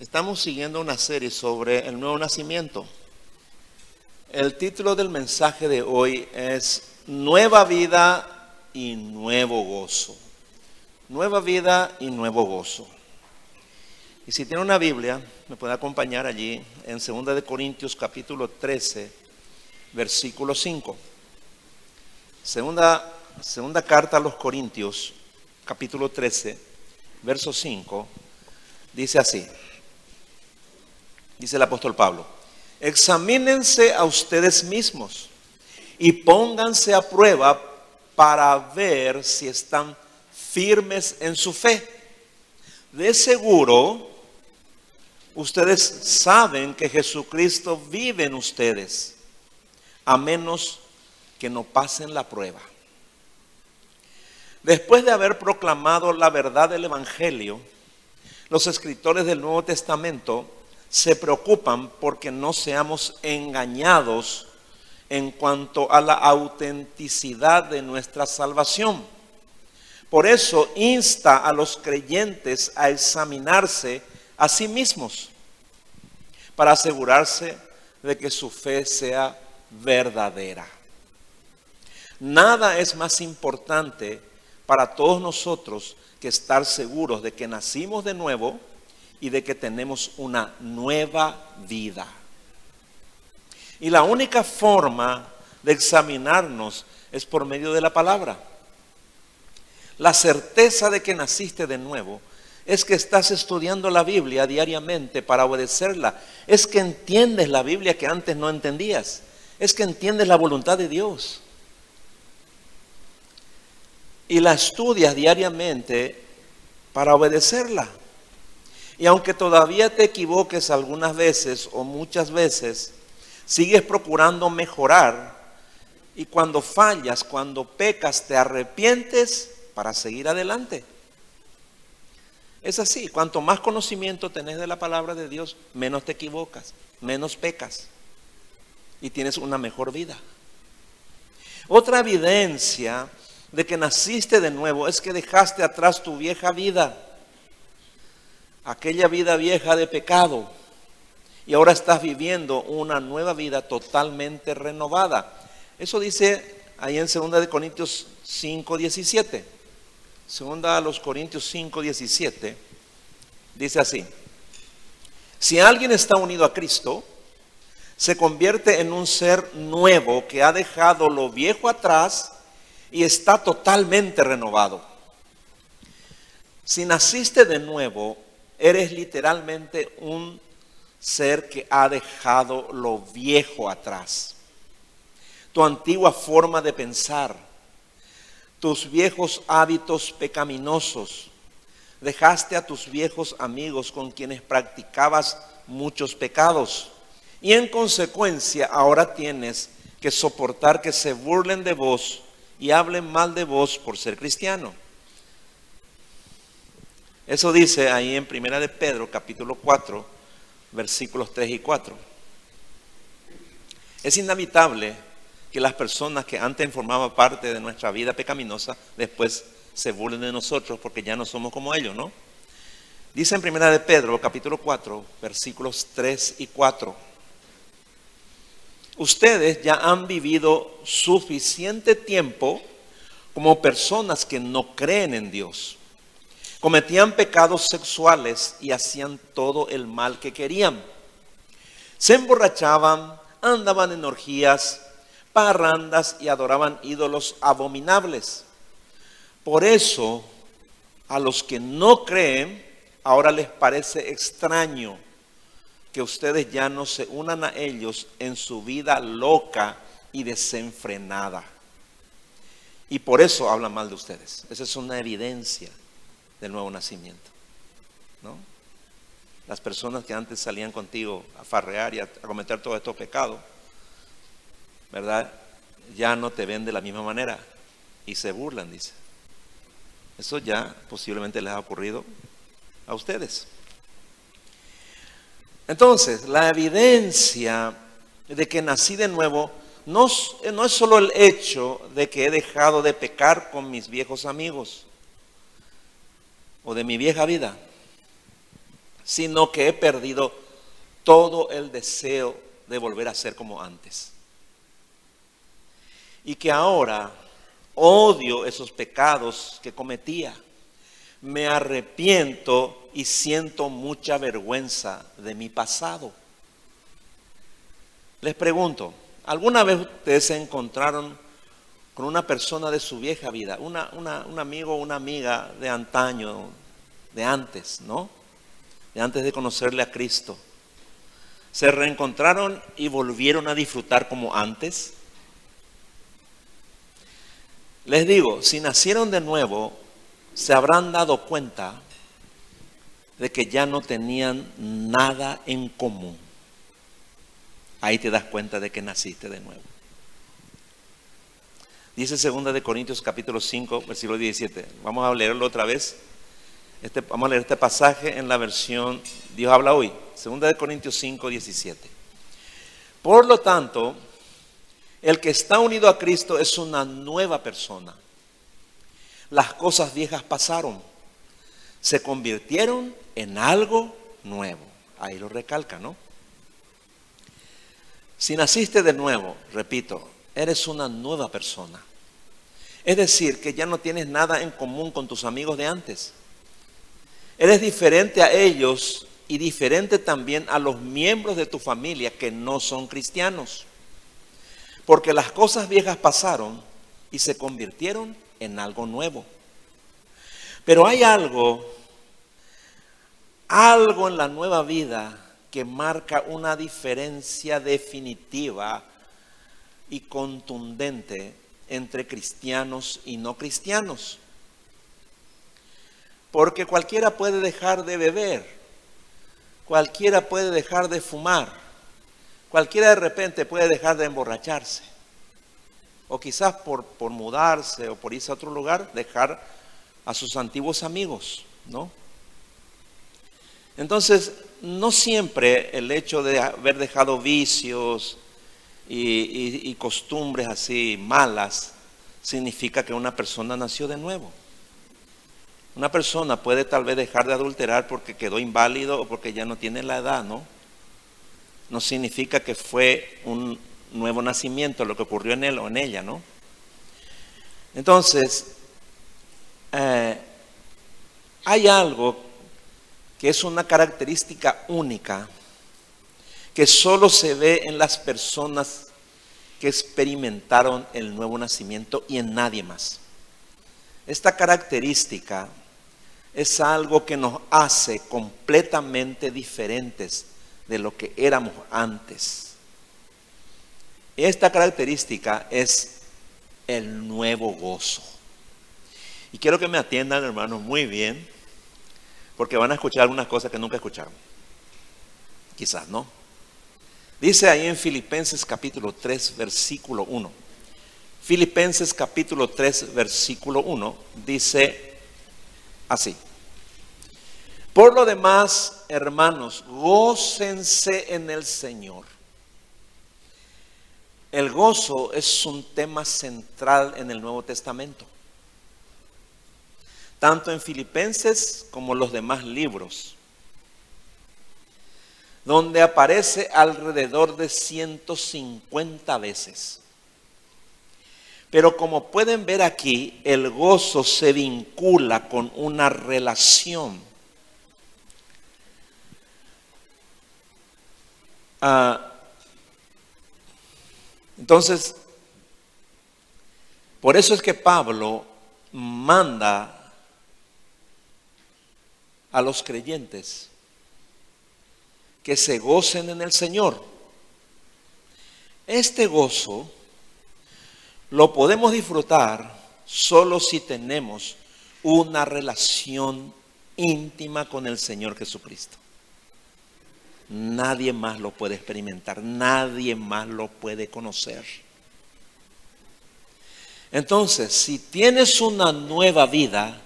Estamos siguiendo una serie sobre el nuevo nacimiento. El título del mensaje de hoy es Nueva vida y nuevo gozo. Nueva vida y nuevo gozo. Y si tiene una Biblia, me puede acompañar allí en 2 de Corintios capítulo 13, versículo 5. Segunda, segunda carta a los Corintios, capítulo 13, verso 5, dice así. Dice el apóstol Pablo, examínense a ustedes mismos y pónganse a prueba para ver si están firmes en su fe. De seguro, ustedes saben que Jesucristo vive en ustedes, a menos que no pasen la prueba. Después de haber proclamado la verdad del Evangelio, los escritores del Nuevo Testamento se preocupan porque no seamos engañados en cuanto a la autenticidad de nuestra salvación. Por eso insta a los creyentes a examinarse a sí mismos para asegurarse de que su fe sea verdadera. Nada es más importante para todos nosotros que estar seguros de que nacimos de nuevo y de que tenemos una nueva vida. Y la única forma de examinarnos es por medio de la palabra. La certeza de que naciste de nuevo es que estás estudiando la Biblia diariamente para obedecerla. Es que entiendes la Biblia que antes no entendías. Es que entiendes la voluntad de Dios. Y la estudias diariamente para obedecerla. Y aunque todavía te equivoques algunas veces o muchas veces, sigues procurando mejorar. Y cuando fallas, cuando pecas, te arrepientes para seguir adelante. Es así, cuanto más conocimiento tenés de la palabra de Dios, menos te equivocas, menos pecas y tienes una mejor vida. Otra evidencia de que naciste de nuevo es que dejaste atrás tu vieja vida aquella vida vieja de pecado y ahora estás viviendo una nueva vida totalmente renovada. Eso dice ahí en 2 de Corintios 5, 17. Segunda a los Corintios 5, 17. Dice así. Si alguien está unido a Cristo, se convierte en un ser nuevo que ha dejado lo viejo atrás y está totalmente renovado. Si naciste de nuevo, Eres literalmente un ser que ha dejado lo viejo atrás. Tu antigua forma de pensar, tus viejos hábitos pecaminosos. Dejaste a tus viejos amigos con quienes practicabas muchos pecados. Y en consecuencia ahora tienes que soportar que se burlen de vos y hablen mal de vos por ser cristiano. Eso dice ahí en Primera de Pedro, capítulo 4, versículos 3 y 4. Es inevitable que las personas que antes formaban parte de nuestra vida pecaminosa después se burlen de nosotros porque ya no somos como ellos, ¿no? Dice en Primera de Pedro, capítulo 4, versículos 3 y 4. Ustedes ya han vivido suficiente tiempo como personas que no creen en Dios Cometían pecados sexuales y hacían todo el mal que querían. Se emborrachaban, andaban en orgías, parrandas y adoraban ídolos abominables. Por eso, a los que no creen, ahora les parece extraño que ustedes ya no se unan a ellos en su vida loca y desenfrenada. Y por eso hablan mal de ustedes. Esa es una evidencia del nuevo nacimiento. ¿no? Las personas que antes salían contigo a farrear y a, cometer todos estos pecados, ¿verdad? Ya no te ven de la misma manera y se burlan, dice. Eso ya posiblemente les ha ocurrido a ustedes. Entonces, la evidencia de que nací de nuevo no, no es solo el hecho de que he dejado de pecar con mis viejos amigos o de mi vieja vida, sino que he perdido todo el deseo de volver a ser como antes. Y que ahora odio esos pecados que cometía. Me arrepiento y siento mucha vergüenza de mi pasado. Les pregunto, ¿alguna vez ustedes se encontraron con una persona de su vieja vida, una, un amigo o una amiga de antaño, de antes, ¿no? De antes de conocerle a Cristo. ¿Se reencontraron y volvieron a disfrutar como antes? Les digo, si nacieron de nuevo, se habrán dado cuenta de que ya no tenían nada en común. Ahí te das cuenta de que naciste de nuevo. Dice 2 de Corintios capítulo 5, versículo 17. Vamos a leerlo otra vez. Este, vamos a leer este pasaje en la versión Dios habla hoy. 2 de Corintios 5, 17. Por lo tanto, el que está unido a Cristo es una nueva persona. Las cosas viejas pasaron, se convirtieron en algo nuevo. Ahí lo recalca, ¿no? Si naciste de nuevo, repito, eres una nueva persona. Es decir, que ya no tienes nada en común con tus amigos de antes. Eres diferente a ellos y diferente también a los miembros de tu familia que no son cristianos. Porque las cosas viejas pasaron y se convirtieron en algo nuevo. Pero hay algo, algo en la nueva vida que marca una diferencia definitiva y contundente entre cristianos y no cristianos. Porque cualquiera puede dejar de beber, cualquiera puede dejar de fumar, cualquiera de repente puede dejar de emborracharse. O quizás por, por mudarse o por irse a otro lugar, dejar a sus antiguos amigos, ¿no? Entonces, no siempre el hecho de haber dejado vicios, y, costumbres así malas, significa que una persona nació de nuevo. Una persona puede tal vez dejar de adulterar porque quedó inválido o porque ya no tiene la edad, ¿no? No significa que fue un nuevo nacimiento lo que ocurrió en él o en ella, ¿no? Entonces, eh, hay algo que es una característica única que solo se ve en las personas que experimentaron el nuevo nacimiento y en nadie más. Esta característica es algo que nos hace completamente diferentes de lo que éramos antes. Esta característica es el nuevo gozo. Y quiero que me atiendan, hermanos, muy bien, porque van a escuchar algunas cosas que nunca escucharon. Quizás no. Dice ahí en Filipenses capítulo 3, versículo 1. Filipenses capítulo 3, versículo 1 dice así. Por lo demás, hermanos, gócense en el Señor. El gozo es un tema central en el Nuevo Testamento. Tanto en Filipenses como en los demás libros donde aparece alrededor de 150 veces. Pero como pueden ver aquí, el gozo se vincula con una relación. Ah, entonces, por eso es que Pablo manda a los creyentes que se gocen en el Señor. Este gozo lo podemos disfrutar solo si tenemos una relación íntima con el Señor Jesucristo. Nadie más lo puede experimentar, nadie más lo puede conocer. Entonces, si tienes una nueva vida,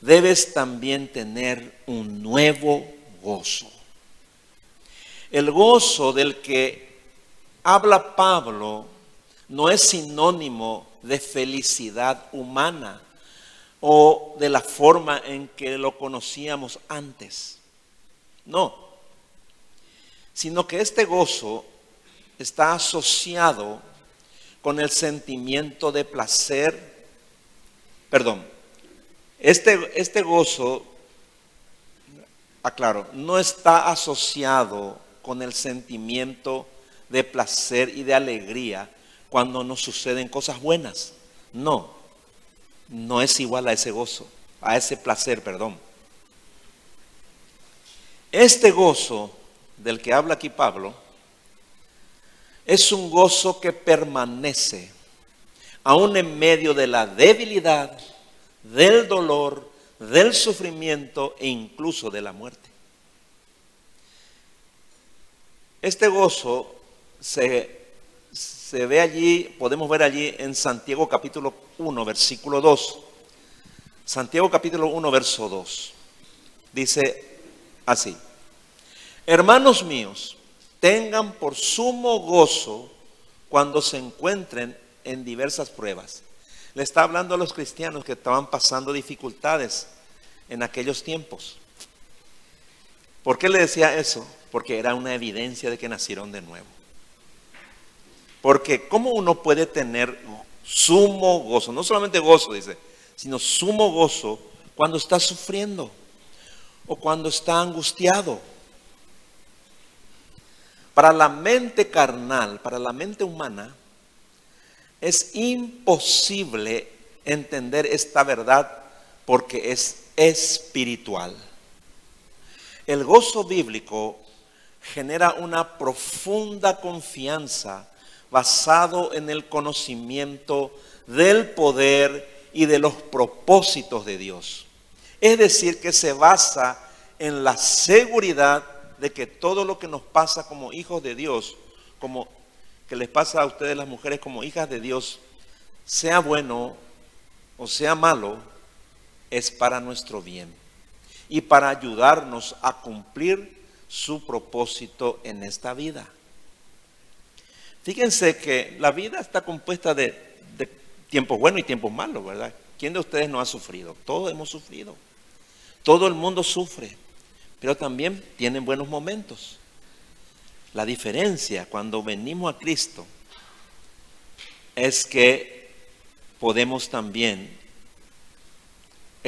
debes también tener un nuevo gozo. El gozo del que habla Pablo no es sinónimo de felicidad humana o de la forma en que lo conocíamos antes. No, sino que este gozo está asociado con el sentimiento de placer, perdón, este, este gozo, aclaro, no está asociado con el sentimiento de placer y de alegría cuando nos suceden cosas buenas. No, no es igual a ese gozo, a ese placer, perdón. Este gozo del que habla aquí Pablo es un gozo que permanece aún en medio de la debilidad, del dolor, del sufrimiento e incluso de la muerte. Este gozo se, se, ve allí, podemos ver allí en Santiago capítulo 1, versículo 2. Santiago capítulo 1, verso 2. Dice así. Hermanos míos, tengan por sumo gozo cuando se encuentren en diversas pruebas. Le está hablando a los cristianos que estaban pasando dificultades en aquellos tiempos. ¿Por qué le decía eso? Porque era una evidencia de que nacieron de nuevo. Porque ¿cómo uno puede tener sumo gozo? No solamente gozo, dice, sino sumo gozo cuando está sufriendo o cuando está angustiado. Para la mente carnal, para la mente humana, es imposible entender esta verdad porque es espiritual. El gozo bíblico genera una profunda confianza basado en el conocimiento del poder y de los propósitos de Dios. Es decir, que se basa en la seguridad de que todo lo que nos pasa como hijos de Dios, como que les pasa a ustedes las mujeres como hijas de Dios, sea bueno o sea malo, es para nuestro bien y para ayudarnos a cumplir su propósito en esta vida. Fíjense que la vida está compuesta de, tiempos buenos y tiempos malos, ¿verdad? ¿Quién de ustedes no ha sufrido? Todos hemos sufrido. Todo el mundo sufre, pero también tienen buenos momentos. La diferencia cuando venimos a Cristo es que podemos también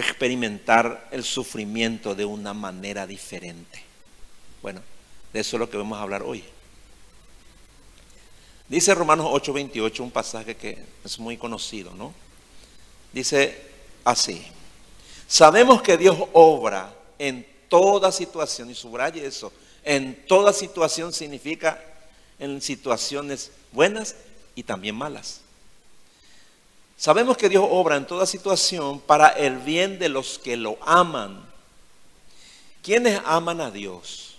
experimentar el sufrimiento de una manera diferente. Bueno, de eso es lo que vamos a hablar hoy. Dice Romanos 8:28 un pasaje que es muy conocido, ¿no? Dice así, sabemos que Dios obra en toda situación, y subraye eso, en toda situación significa en situaciones buenas y también malas. Sabemos que Dios obra en toda situación para el bien de los que lo aman. ¿Quiénes aman a Dios?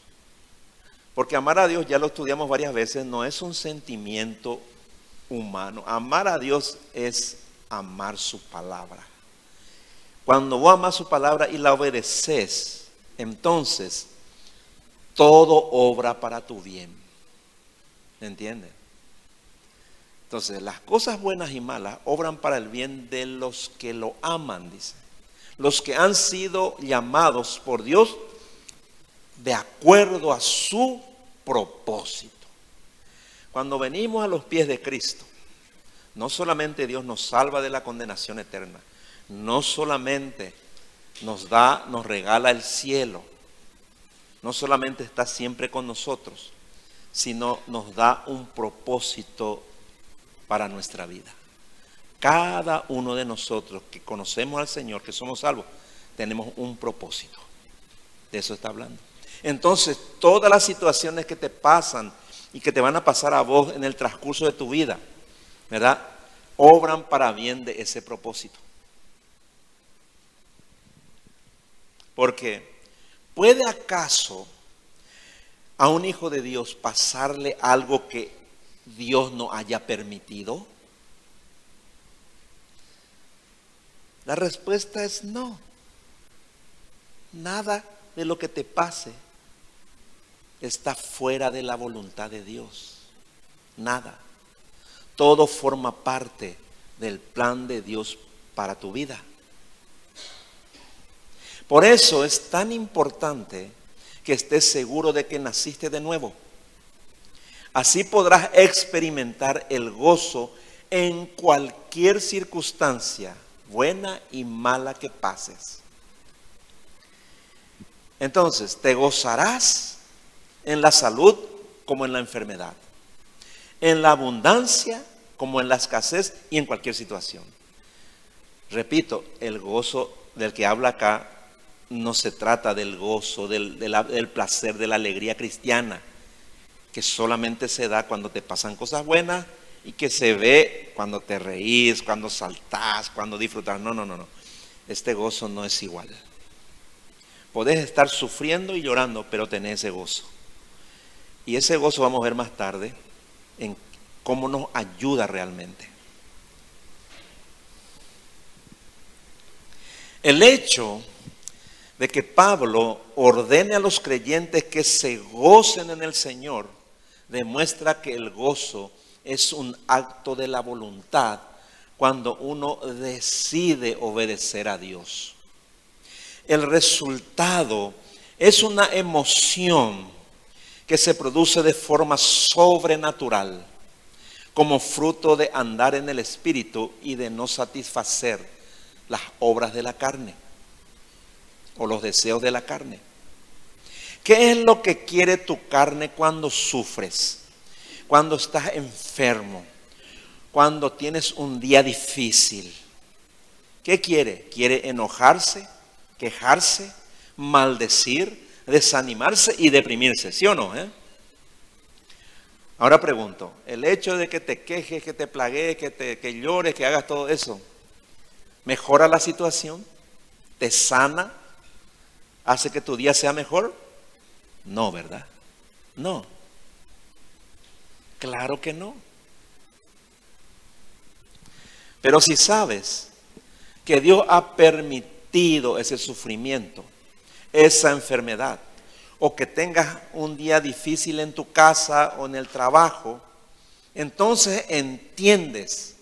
Porque amar a Dios, ya lo estudiamos varias veces, no es un sentimiento humano. Amar a Dios es amar su palabra. Cuando vos amas su palabra y la obedeces, entonces todo obra para tu bien. ¿Me entiendes? Entonces, las cosas buenas y malas obran para el bien de los que lo aman, dice. Los que han sido llamados por Dios de acuerdo a su propósito. Cuando venimos a los pies de Cristo, no solamente Dios nos salva de la condenación eterna, no solamente nos da, nos regala el cielo, no solamente está siempre con nosotros, sino nos da un propósito para nuestra vida. Cada uno de nosotros que conocemos al Señor, que somos salvos, tenemos un propósito. De eso está hablando. Entonces, todas las situaciones que te pasan y que te van a pasar a vos en el transcurso de tu vida, ¿verdad? Obran para bien de ese propósito. Porque ¿puede acaso a un hijo de Dios pasarle algo que Dios no haya permitido? La respuesta es no. Nada de lo que te pase está fuera de la voluntad de Dios. Nada. Todo forma parte del plan de Dios para tu vida. Por eso es tan importante que estés seguro de que naciste de nuevo. Así podrás experimentar el gozo en cualquier circunstancia, buena y mala que pases. Entonces, te gozarás en la salud como en la enfermedad, en la abundancia como en la escasez y en cualquier situación. Repito, el gozo del que habla acá no se trata del gozo, del, del, placer, de la alegría cristiana, que solamente se da cuando te pasan cosas buenas y que se ve cuando te reís, cuando saltás, cuando disfrutas. No, no, no, no. Este gozo no es igual. Podés estar sufriendo y llorando, pero tenés ese gozo. Y ese gozo vamos a ver más tarde en cómo nos ayuda realmente. El hecho de que Pablo ordene a los creyentes que se gocen en el Señor demuestra que el gozo es un acto de la voluntad cuando uno decide obedecer a Dios. El resultado es una emoción que se produce de forma sobrenatural como fruto de andar en el Espíritu y de no satisfacer las obras de la carne o los deseos de la carne. ¿Qué es lo que quiere tu carne cuando sufres? Cuando estás enfermo, cuando tienes un día difícil. ¿Qué quiere? ¿Quiere enojarse, quejarse, maldecir, desanimarse y deprimirse? ¿Sí o no? Eh? Ahora pregunto, el hecho de que te quejes, que te plagues, que, te, que llores, que hagas todo eso, ¿mejora la situación? ¿Te sana? ¿Hace que tu día sea mejor? No, ¿verdad? No. Claro que no. Pero si sabes que Dios ha permitido ese sufrimiento, esa enfermedad, o que tengas un día difícil en tu casa o en el trabajo, entonces entiendes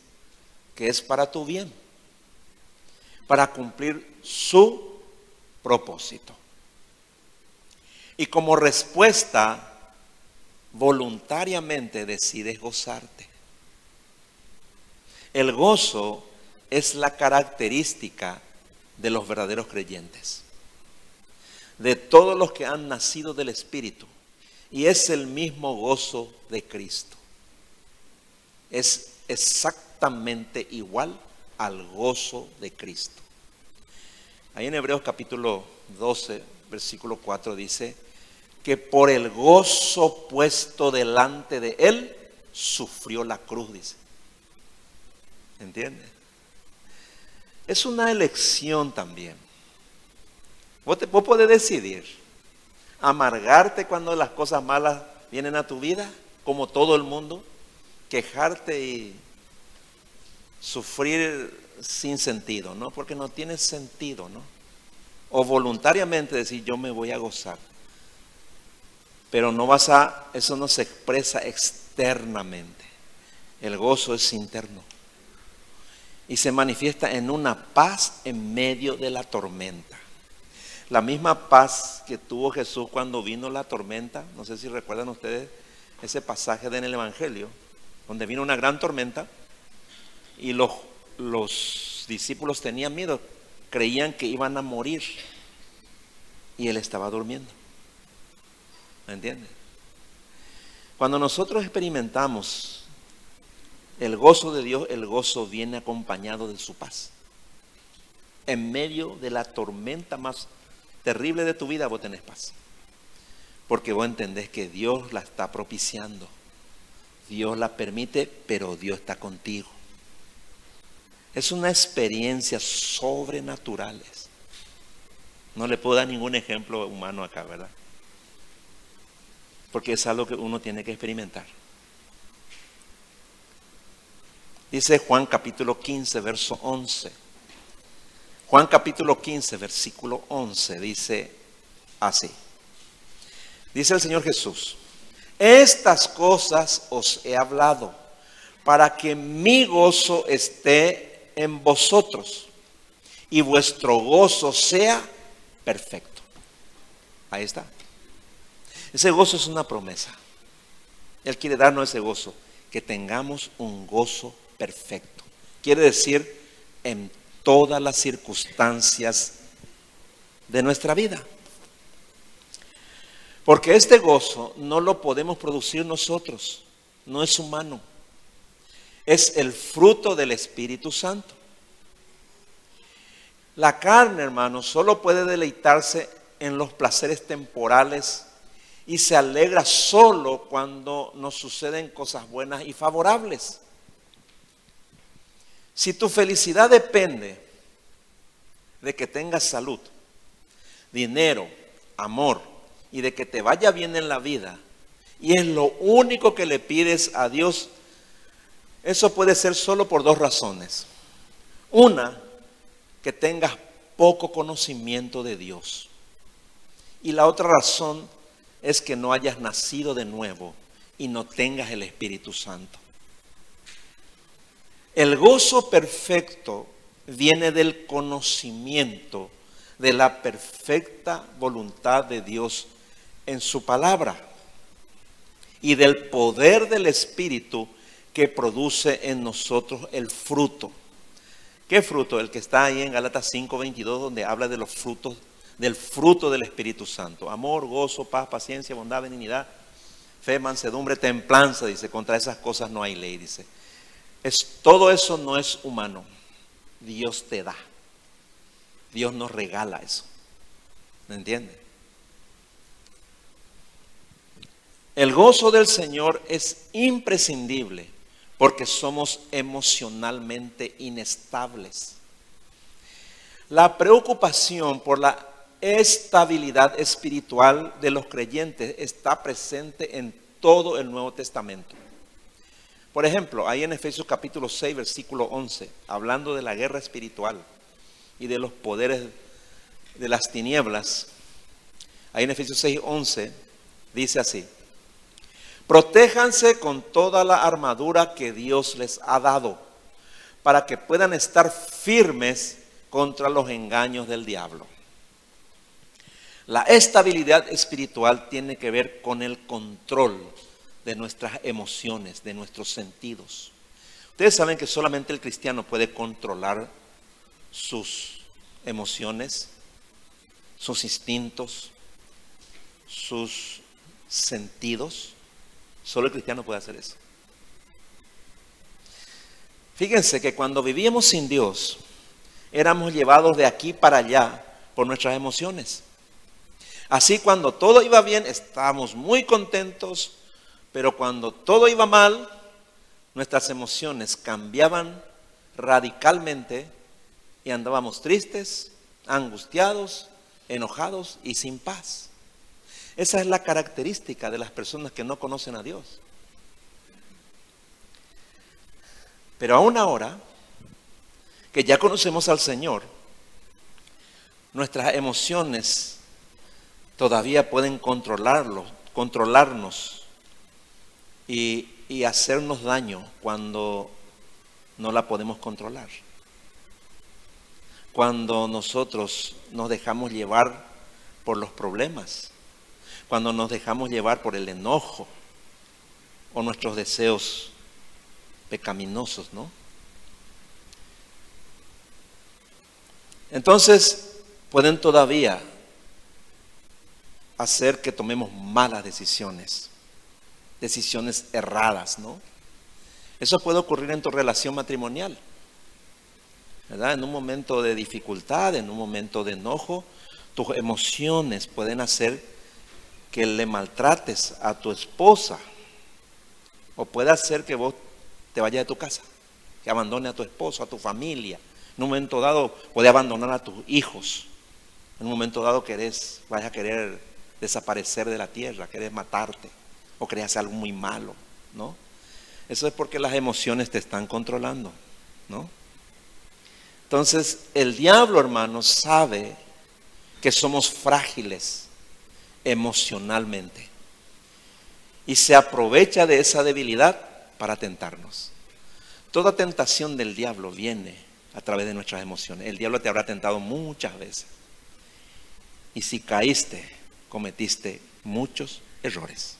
que es para tu bien, para cumplir su propósito. Y como respuesta, voluntariamente decides gozarte. El gozo es la característica de los verdaderos creyentes de todos los que han nacido del Espíritu. Y es el mismo gozo de Cristo. Es exactamente igual al gozo de Cristo. Ahí en Hebreos capítulo 12, versículo 4 dice que por el gozo puesto delante de él, sufrió la cruz, dice. ¿Entiende? Es una elección también. Vos, te, podés decidir amargarte cuando las cosas malas vienen a tu vida, como todo el mundo, quejarte y sufrir sin sentido, ¿no? Porque no tiene sentido, ¿no? O voluntariamente decir, yo me voy a gozar. Pero no vas a, eso no se expresa externamente. El gozo es interno. Y se manifiesta en una paz en medio de la tormenta. La misma paz que tuvo Jesús cuando vino la tormenta, no sé si recuerdan ustedes ese pasaje en el Evangelio, donde vino una gran tormenta y los, los discípulos tenían miedo, creían que iban a morir y él estaba durmiendo. ¿Me entiendes? Cuando nosotros experimentamos el gozo de Dios, el gozo viene acompañado de su paz. En medio de la tormenta más terrible de tu vida, vos tenés paz. Porque vos entendés que Dios la está propiciando. Dios la permite, pero Dios está contigo. Es una experiencia sobrenatural. No le puedo dar ningún ejemplo humano acá, ¿verdad? Porque es algo que uno tiene que experimentar. Dice Juan capítulo 15, verso 11. Juan capítulo 15, versículo 11 dice así. Dice el Señor Jesús, estas cosas os he hablado para que mi gozo esté en vosotros y vuestro gozo sea perfecto. Ahí está. Ese gozo es una promesa. Él quiere darnos ese gozo, que tengamos un gozo perfecto. Quiere decir en todas las circunstancias de nuestra vida. Porque este gozo no lo podemos producir nosotros, no es humano. Es el fruto del Espíritu Santo. La carne, hermano, solo puede deleitarse en los placeres temporales y se alegra solo cuando nos suceden cosas buenas y favorables. Si tu felicidad depende de que tengas salud, dinero, amor y de que te vaya bien en la vida, y es lo único que le pides a Dios, eso puede ser solo por dos razones. Una, que tengas poco conocimiento de Dios. Y la otra razón es que no hayas nacido de nuevo y no tengas el Espíritu Santo. El gozo perfecto viene del conocimiento de la perfecta voluntad de Dios en su palabra y del poder del Espíritu que produce en nosotros el fruto. ¿Qué fruto? El que está ahí en Galatas 5:22 donde habla de los frutos del fruto del Espíritu Santo. Amor, gozo, paz, paciencia, bondad, benignidad, fe, mansedumbre, templanza, dice, contra esas cosas no hay ley, dice. Es, todo eso no es humano. Dios te da. Dios nos regala eso. ¿Me entiende? El gozo del Señor es imprescindible porque somos emocionalmente inestables. La preocupación por la estabilidad espiritual de los creyentes está presente en todo el Nuevo Testamento. Por ejemplo, ahí en Efesios capítulo 6, versículo 11, hablando de la guerra espiritual y de los poderes de las tinieblas, ahí en Efesios 6, 11, dice así, Protéjanse con toda la armadura que Dios les ha dado para que puedan estar firmes contra los engaños del diablo. La estabilidad espiritual tiene que ver con el control de nuestras emociones, de nuestros sentidos. Ustedes saben que solamente el cristiano puede controlar sus emociones, sus instintos, sus sentidos. Solo el cristiano puede hacer eso. Fíjense que cuando vivíamos sin Dios, éramos llevados de aquí para allá por nuestras emociones. Así cuando todo iba bien, estábamos muy contentos, pero cuando todo iba mal, nuestras emociones cambiaban radicalmente y andábamos tristes, angustiados, enojados y sin paz. Esa es la característica de las personas que no conocen a Dios. Pero aún ahora, que ya conocemos al Señor, nuestras emociones todavía pueden controlarlo, controlarnos y, y hacernos daño cuando no la podemos controlar. Cuando nosotros nos dejamos llevar por los problemas cuando nos dejamos llevar por el enojo o nuestros deseos pecaminosos, ¿no? Entonces, pueden todavía hacer que tomemos malas decisiones, decisiones erradas, ¿no? Eso puede ocurrir en tu relación matrimonial, ¿verdad? En un momento de dificultad, en un momento de enojo, tus emociones pueden hacer que le maltrates a tu esposa o puede hacer que vos te vayas de tu casa, que abandone a tu esposo, a tu familia. En un momento dado puede abandonar a tus hijos. En un momento dado querés, vayas a querer desaparecer de la tierra, querés matarte o querés hacer algo muy malo, ¿no? Eso es porque las emociones te están controlando, ¿no? Entonces, el diablo, hermano, sabe que somos frágiles emocionalmente. Y se aprovecha de esa debilidad para tentarnos. Toda tentación del diablo viene a través de nuestras emociones. El diablo te habrá tentado muchas veces. Y si caíste, cometiste muchos errores.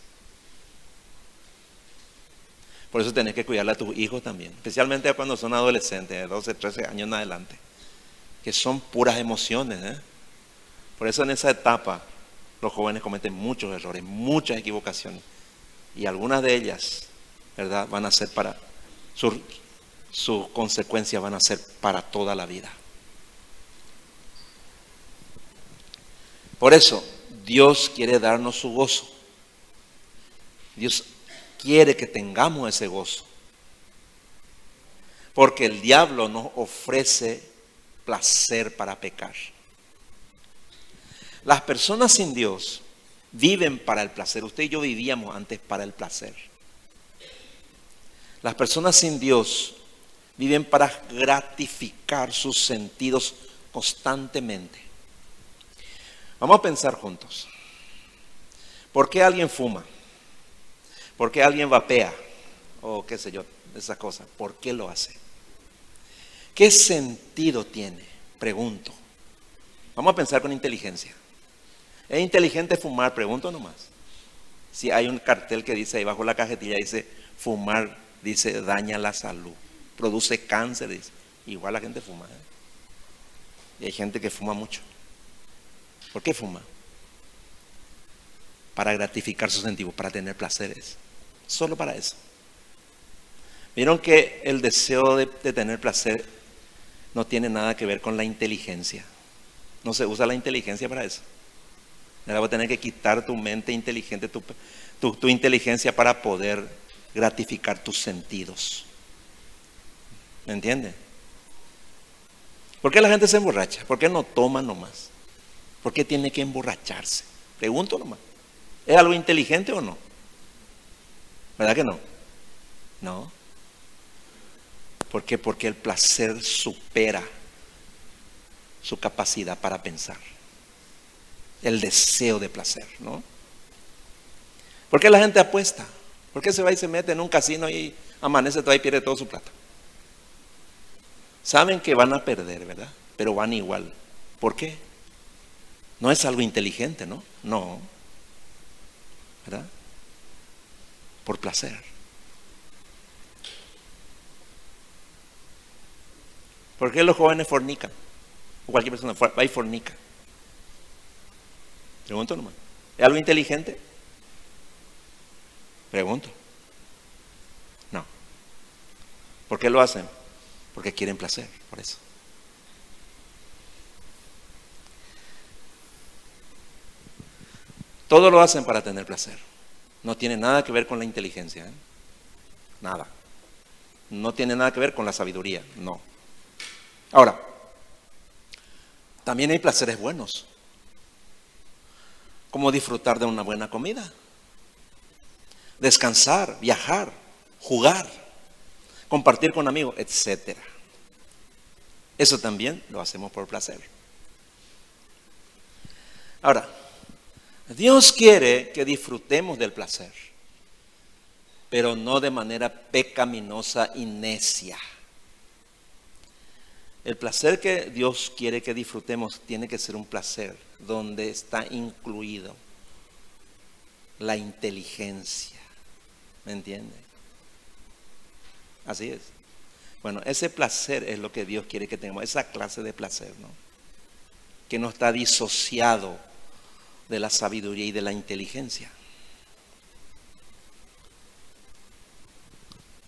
Por eso tenés que cuidarle a tus hijos también, especialmente cuando son adolescentes, de 12, 13 años en adelante, que son puras emociones. ¿eh? Por eso en esa etapa los jóvenes cometen muchos errores, muchas equivocaciones. Y algunas de ellas, ¿verdad?, van a ser para, sus consecuencias van a ser para toda la vida. Por eso, Dios quiere darnos su gozo. Dios quiere que tengamos ese gozo. Porque el diablo nos ofrece placer para pecar. Las personas sin Dios viven para el placer. Usted y yo vivíamos antes para el placer. Las personas sin Dios viven para gratificar sus sentidos constantemente. Vamos a pensar juntos. ¿Por qué alguien fuma? ¿Por qué alguien vapea? O qué sé yo, esa cosa. ¿Por qué lo hace? ¿Qué sentido tiene? Pregunto. Vamos a pensar con inteligencia. ¿Es inteligente fumar? Pregunto nomás. Si hay un cartel que dice ahí bajo la cajetilla, dice fumar, dice daña la salud, produce cáncer, dice. Igual la gente fuma. ¿eh? Y hay gente que fuma mucho. ¿Por qué fuma? Para gratificar sus sentidos, para tener placeres. Solo para eso. Vieron que el deseo de, tener placer no tiene nada que ver con la inteligencia. No se usa la inteligencia para eso. Ahora voy a tener que quitar tu mente inteligente, tu, tu inteligencia para poder gratificar tus sentidos. ¿Me entiende? ¿Por qué la gente se emborracha? ¿Por qué no toma nomás? ¿Por qué tiene que emborracharse? Pregunto nomás. ¿Es algo inteligente o no? ¿Verdad que no? No. ¿Por qué? Porque el placer supera su capacidad para pensar. El deseo de placer, ¿no? ¿Por qué la gente apuesta? ¿Por qué se va y se mete en un casino y amanece todo y pierde toda su plata? Saben que van a perder, ¿verdad? Pero van igual. ¿Por qué? No es algo inteligente, ¿no? No. ¿Verdad? Por placer. ¿Por qué los jóvenes fornican? O cualquier persona va y fornica. Pregunto nomás. ¿Es algo inteligente? Pregunto. No. ¿Por qué lo hacen? Porque quieren placer, por eso. Todo lo hacen para tener placer. No tiene nada que ver con la inteligencia. ¿eh? Nada. No tiene nada que ver con la sabiduría. No. Ahora, también hay placeres buenos. Como disfrutar de una buena comida. Descansar, viajar, jugar, compartir con amigos, etc. Eso también lo hacemos por placer. Ahora, Dios quiere que disfrutemos del placer, pero no de manera pecaminosa y necia. El placer que Dios quiere que disfrutemos tiene que ser un placer donde está incluido la inteligencia. ¿Me entiende? Así es. Bueno, ese placer es lo que Dios quiere que tengamos, esa clase de placer, ¿no? Que no está disociado de la sabiduría y de la inteligencia.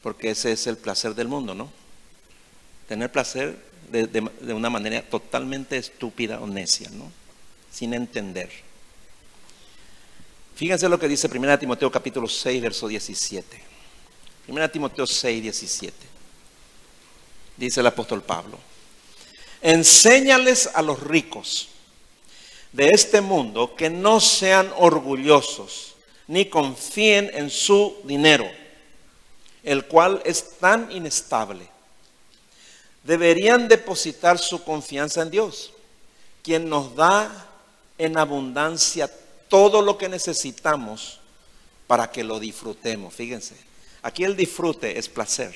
Porque ese es el placer del mundo, ¿no? Tener placer de, una manera totalmente estúpida o necia, ¿no? Sin entender. Fíjense lo que dice 1 Timoteo capítulo 6, verso 17. 1 Timoteo 6, 17. Dice el apóstol Pablo. Enséñales a los ricos de este mundo que no sean orgullosos ni confíen en su dinero, el cual es tan inestable. Deberían depositar su confianza en Dios, quien nos da en abundancia todo lo que necesitamos para que lo disfrutemos. Fíjense, aquí el disfrute es placer,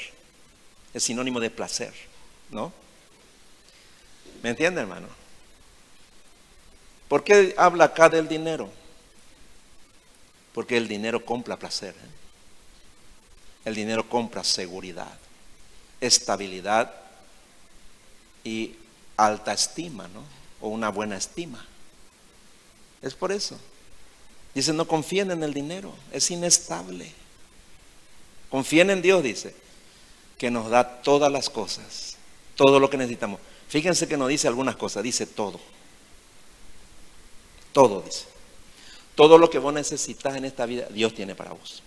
es sinónimo de placer, ¿no? ¿Me entiende, hermano? ¿Por qué habla acá del dinero? Porque el dinero compra placer. ¿eh? El dinero compra seguridad, estabilidad y alta estima, ¿no? O una buena estima. Es por eso. Dice, no confíen en el dinero, es inestable. Confíen en Dios, dice, que nos da todas las cosas, todo lo que necesitamos. Fíjense que no dice algunas cosas, dice todo. Todo dice. Todo lo que vos necesitas en esta vida, Dios tiene para vos.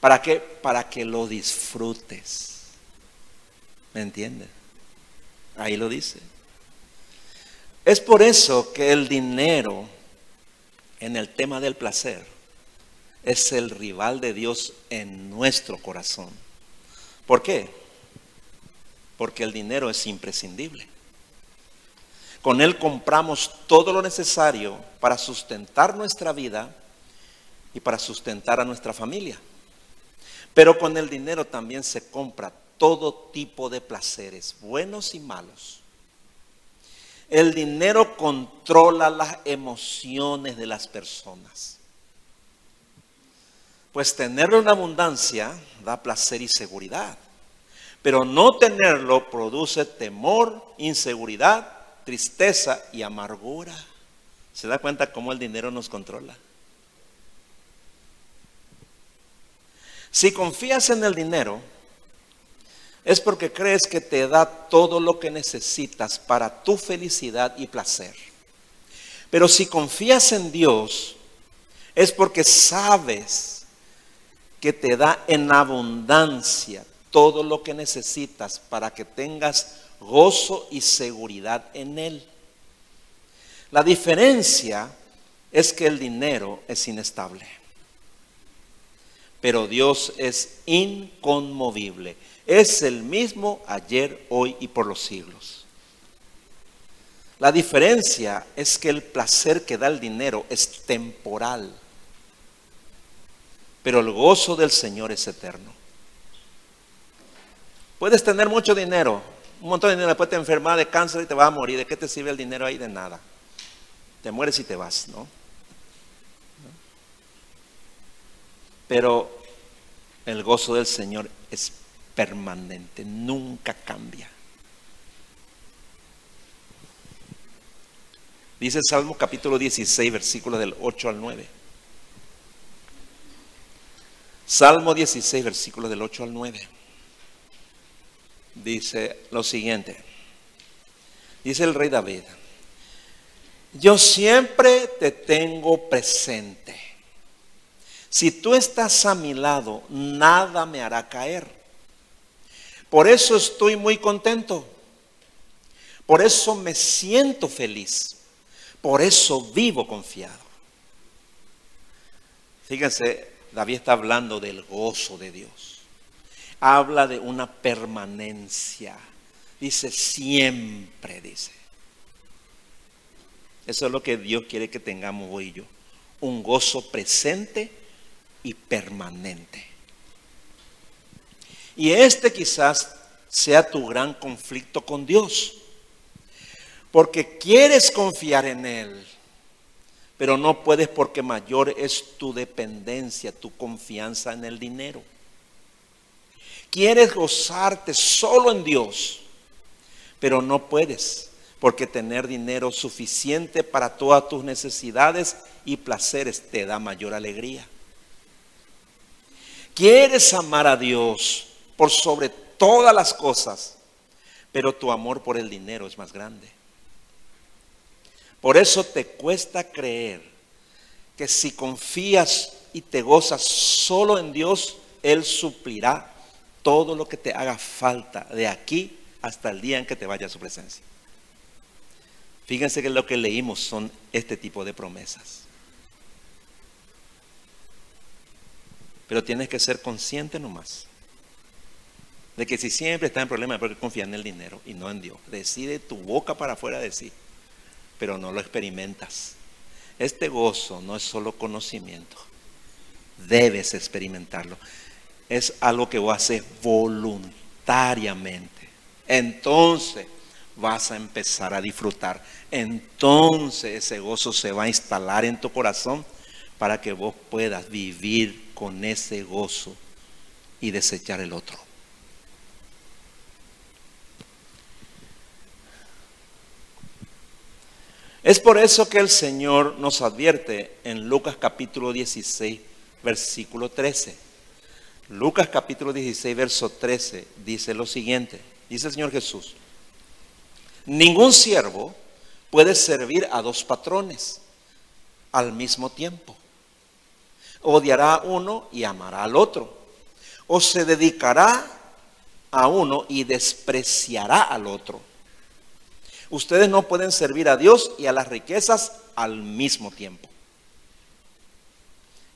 ¿Para qué? Para que lo disfrutes. ¿Me entiendes? Ahí lo dice. Es por eso que el dinero en el tema del placer es el rival de Dios en nuestro corazón. ¿Por qué? Porque el dinero es imprescindible. Con él compramos todo lo necesario para sustentar nuestra vida y para sustentar a nuestra familia. Pero con el dinero también se compra todo tipo de placeres, buenos y malos. El dinero controla las emociones de las personas. Pues tenerlo en abundancia da placer y seguridad. Pero no tenerlo produce temor, inseguridad, tristeza y amargura. ¿Se da cuenta cómo el dinero nos controla? Si confías en el dinero, es porque crees que te da todo lo que necesitas para tu felicidad y placer. Pero si confías en Dios, es porque sabes que te da en abundancia todo lo que necesitas para que tengas gozo y seguridad en Él. La diferencia es que el dinero es inestable, pero Dios es inconmovible. Es el mismo ayer, hoy y por los siglos. La diferencia es que el placer que da el dinero es temporal, pero el gozo del Señor es eterno. Puedes tener mucho dinero, un montón de dinero, después te enfermas de cáncer y te vas a morir. ¿De qué te sirve el dinero ahí? De nada. Te mueres y te vas, ¿no? Pero el gozo del Señor es permanente, nunca cambia. Dice el Salmo capítulo 16, versículos del 8 al 9. Salmo 16, versículos del 8 al 9 dice lo siguiente. Dice el rey David, yo siempre te tengo presente. Si tú estás a mi lado, nada me hará caer. Por eso estoy muy contento. Por eso me siento feliz. Por eso vivo confiado. Fíjense, David está hablando del gozo de Dios habla de una permanencia. Dice siempre, dice. Eso es lo que Dios quiere que tengamos hoy y yo. Un gozo presente y permanente. Y este quizás sea tu gran conflicto con Dios. Porque quieres confiar en Él, pero no puedes porque mayor es tu dependencia, tu confianza en el dinero. Quieres gozarte solo en Dios, pero no puedes, porque tener dinero suficiente para todas tus necesidades y placeres te da mayor alegría. Quieres amar a Dios por sobre todas las cosas, pero tu amor por el dinero es más grande. Por eso te cuesta creer que si confías y te gozas solo en Dios, Él suplirá todo lo que te haga falta de aquí hasta el día en que te vaya a su presencia. Fíjense que lo que leímos son este tipo de promesas. Pero tienes que ser consciente nomás de que si siempre estás en problemas porque confías en el dinero y no en Dios. Decide tu boca para afuera de sí, pero no lo experimentas. Este gozo no es solo conocimiento, debes experimentarlo es algo que vos haces voluntariamente. Entonces vas a empezar a disfrutar. Entonces ese gozo se va a instalar en tu corazón para que vos puedas vivir con ese gozo y desechar el otro. Es por eso que el Señor nos advierte en Lucas capítulo 16, versículo 13. Lucas capítulo 16, verso 13 dice lo siguiente. Dice el Señor Jesús, ningún siervo puede servir a dos patrones al mismo tiempo. Odiará a uno y amará al otro. O se dedicará a uno y despreciará al otro. Ustedes no pueden servir a Dios y a las riquezas al mismo tiempo.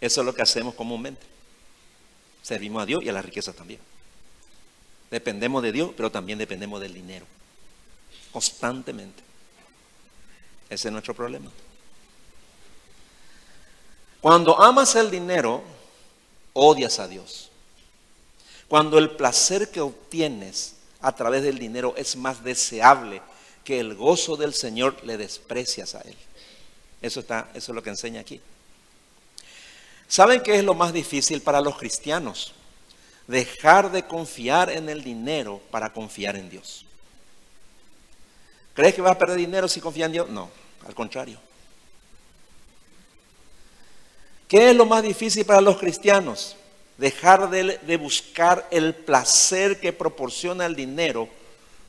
Eso es lo que hacemos comúnmente. Servimos a Dios y a las riquezas también. Dependemos de Dios, pero también dependemos del dinero. Constantemente. Ese es nuestro problema. Cuando amas el dinero, odias a Dios. Cuando el placer que obtienes a través del dinero es más deseable que el gozo del Señor, le desprecias a Él. Eso, está, eso es lo que enseña aquí. ¿Saben qué es lo más difícil para los cristianos? Dejar de confiar en el dinero para confiar en Dios. ¿Crees que vas a perder dinero si confías en Dios? No, al contrario. ¿Qué es lo más difícil para los cristianos? Dejar de, buscar el placer que proporciona el dinero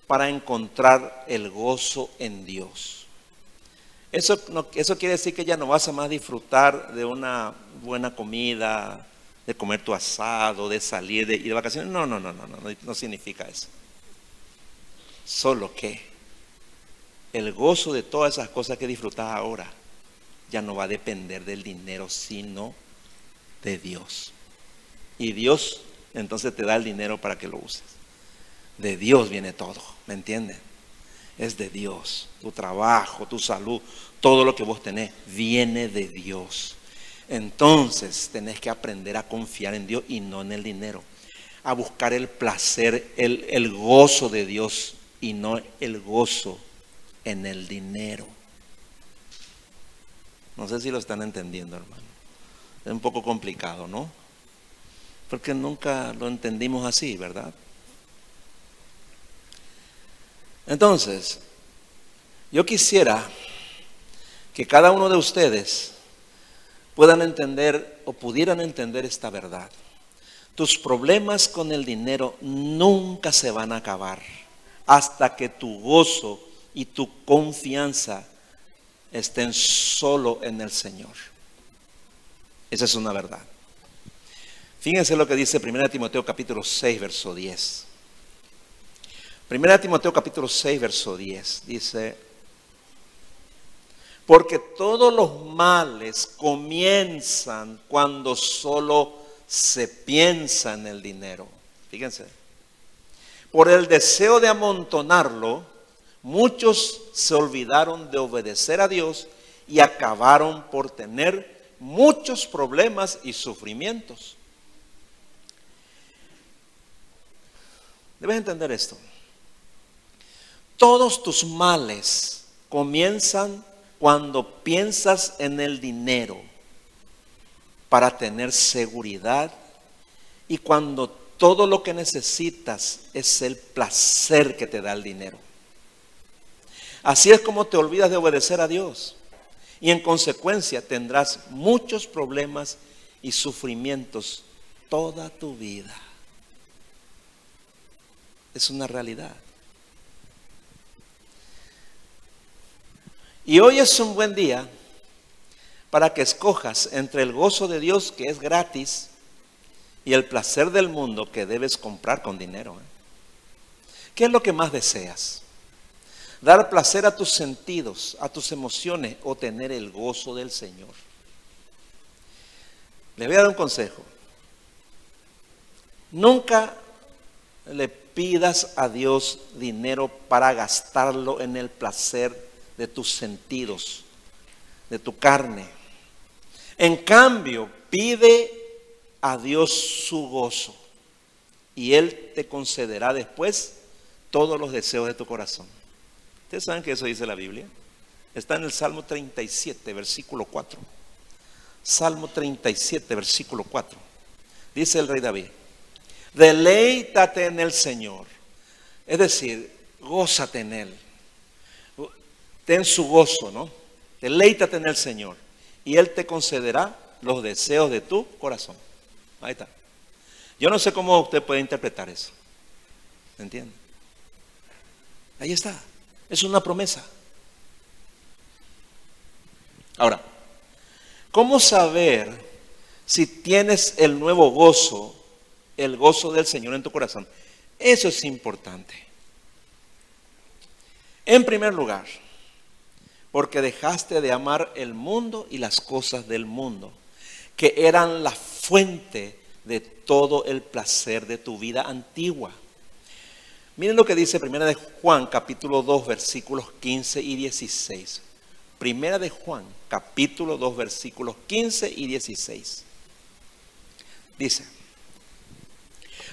para encontrar el gozo en Dios. Eso, eso quiere decir que ya no vas a más disfrutar de una buena comida, de comer tu asado, de salir de, y de vacaciones. No, no, no, no, no, no, no significa eso. Solo que el gozo de todas esas cosas que disfrutas ahora ya no va a depender del dinero, sino de Dios. Y Dios entonces te da el dinero para que lo uses. De Dios viene todo, ¿me entienden? Es de Dios. Tu trabajo, tu salud, todo lo que vos tenés, viene de Dios. Entonces tenés que aprender a confiar en Dios y no en el dinero. A buscar el placer, el, el gozo de Dios y no el gozo en el dinero. No sé si lo están entendiendo, hermano. Es un poco complicado, ¿no? Porque nunca lo entendimos así, ¿verdad? Entonces, yo quisiera que cada uno de ustedes puedan entender o pudieran entender esta verdad. Tus problemas con el dinero nunca se van a acabar hasta que tu gozo y tu confianza estén solo en el Señor. Esa es una verdad. Fíjense lo que dice 1 Timoteo capítulo 6, verso 10. 1 Timoteo capítulo 6, verso 10 dice, porque todos los males comienzan cuando solo se piensa en el dinero. Fíjense, por el deseo de amontonarlo, muchos se olvidaron de obedecer a Dios y acabaron por tener muchos problemas y sufrimientos. Debes entender esto. Todos tus males comienzan cuando piensas en el dinero para tener seguridad y cuando todo lo que necesitas es el placer que te da el dinero. Así es como te olvidas de obedecer a Dios. Y en consecuencia tendrás muchos problemas y sufrimientos toda tu vida. Es una realidad. Y hoy es un buen día para que escojas entre el gozo de Dios que es gratis y el placer del mundo que debes comprar con dinero. ¿eh? ¿Qué es lo que más deseas? dar placer a tus sentidos, a tus emociones o tener el gozo del Señor. Le voy a dar un consejo. Nunca le pidas a Dios dinero para gastarlo en el placer de tus sentidos, de tu carne. En cambio, pide a Dios su gozo y Él te concederá después todos los deseos de tu corazón. ¿Ustedes saben que eso dice la Biblia? Está en el Salmo 37, versículo 4. Salmo 37, versículo 4. Dice el rey David, deleítate en el Señor. Es decir, gózate en Él. Ten su gozo, ¿no? Deleítate en el Señor. Y Él te concederá los deseos de tu corazón. Ahí está. Yo no sé cómo usted puede interpretar eso. ¿Me entiende? Ahí está. Es una promesa. Ahora, ¿cómo saber si tienes el nuevo gozo, el gozo del Señor en tu corazón? Eso es importante. En primer lugar, porque dejaste de amar el mundo y las cosas del mundo, que eran la fuente de todo el placer de tu vida antigua. Miren lo que dice Primera de Juan, capítulo 2, versículos 15 y 16. Primera de Juan, capítulo 2, versículos 15 y 16. Dice,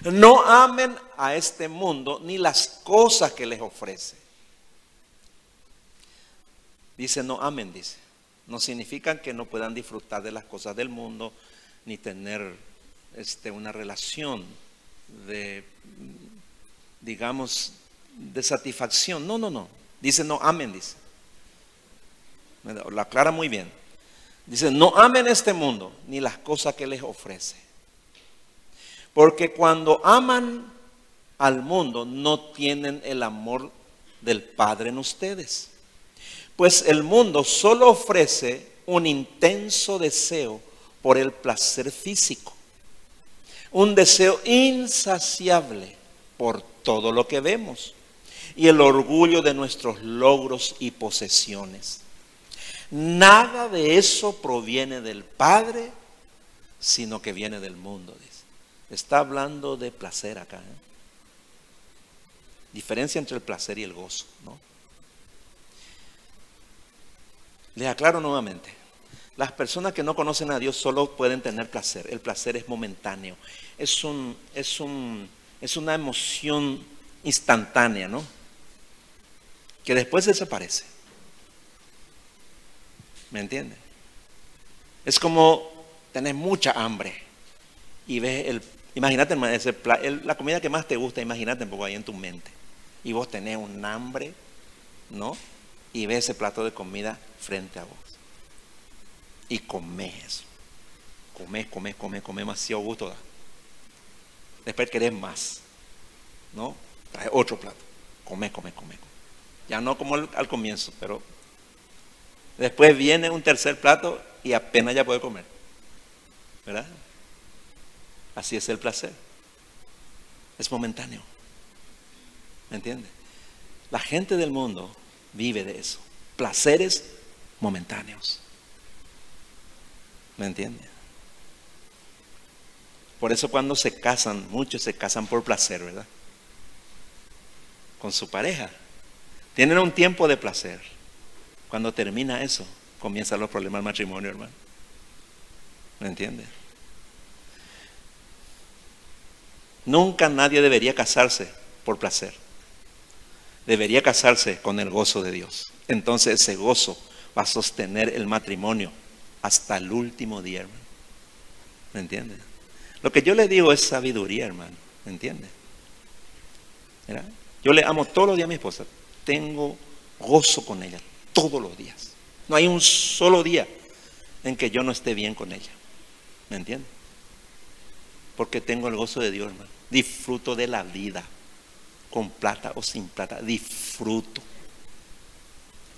no amen a este mundo ni las cosas que les ofrece. Dice, no amen, dice. No significa que no puedan disfrutar de las cosas del mundo ni tener este, una relación de, digamos, de satisfacción. No, no, no. Dice, no amen, dice. Lo aclara muy bien. Dice, no amen este mundo ni las cosas que les ofrece. Porque cuando aman al mundo no tienen el amor del Padre en ustedes. Pues el mundo solo ofrece un intenso deseo por el placer físico. Un deseo insaciable por todo lo que vemos. Y el orgullo de nuestros logros y posesiones. Nada de eso proviene del Padre, sino que viene del mundo. Está hablando de placer acá. ¿eh? Diferencia entre el placer y el gozo. ¿no? Les aclaro nuevamente. Las personas que no conocen a Dios solo pueden tener placer. El placer es momentáneo. Es, un, es, un, es una emoción instantánea, ¿no? Que después desaparece. ¿Me entienden? Es como tener mucha hambre y ves el, imagínate la comida que más te gusta, imagínate un poco ahí en tu mente. Y vos tenés un hambre, ¿no? Y ves ese plato de comida frente a vos. Y comes eso. Comes, comes, comes, comes demasiado gusto da. Después querés más, ¿no? Trae otro plato. Comes, comes, comes. Ya no como al comienzo, pero Después viene un tercer plato y apenas ya puede comer. ¿Verdad? Así es el placer. Es momentáneo. ¿Me entiende? La gente del mundo vive de eso. Placeres momentáneos. ¿Me entiende? Por eso cuando se casan, muchos se casan por placer, ¿verdad? Con su pareja. Tienen un tiempo de placer cuando termina eso, comienzan los problemas del matrimonio, hermano. ¿Me entiende? Nunca nadie debería casarse por placer. Debería casarse con el gozo de Dios. Entonces ese gozo va a sostener el matrimonio hasta el último día, hermano. ¿Me entiende? Lo que yo le digo es sabiduría, hermano. ¿Me entiende? Yo le amo todos los días a mi esposa. Tengo gozo con ella todos los días. No hay un solo día en que yo no esté bien con ella. ¿Me entiende? Porque tengo el gozo de Dios, hermano. Disfruto de la vida, con plata o sin plata. Disfruto.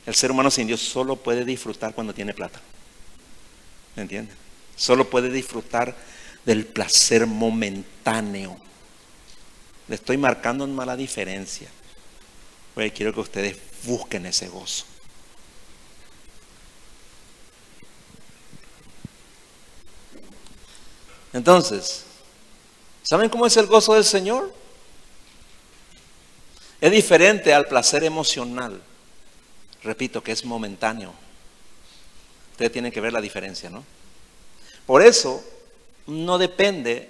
El ser humano sin Dios solo puede disfrutar cuando tiene plata. ¿Me entiende? Solo puede disfrutar del placer momentáneo. Le estoy marcando una mala diferencia. Porque quiero que ustedes busquen ese gozo. Entonces, ¿saben cómo es el gozo del Señor? Es diferente al placer emocional. Repito que es momentáneo. Ustedes tienen que ver la diferencia, ¿no? Por eso no depende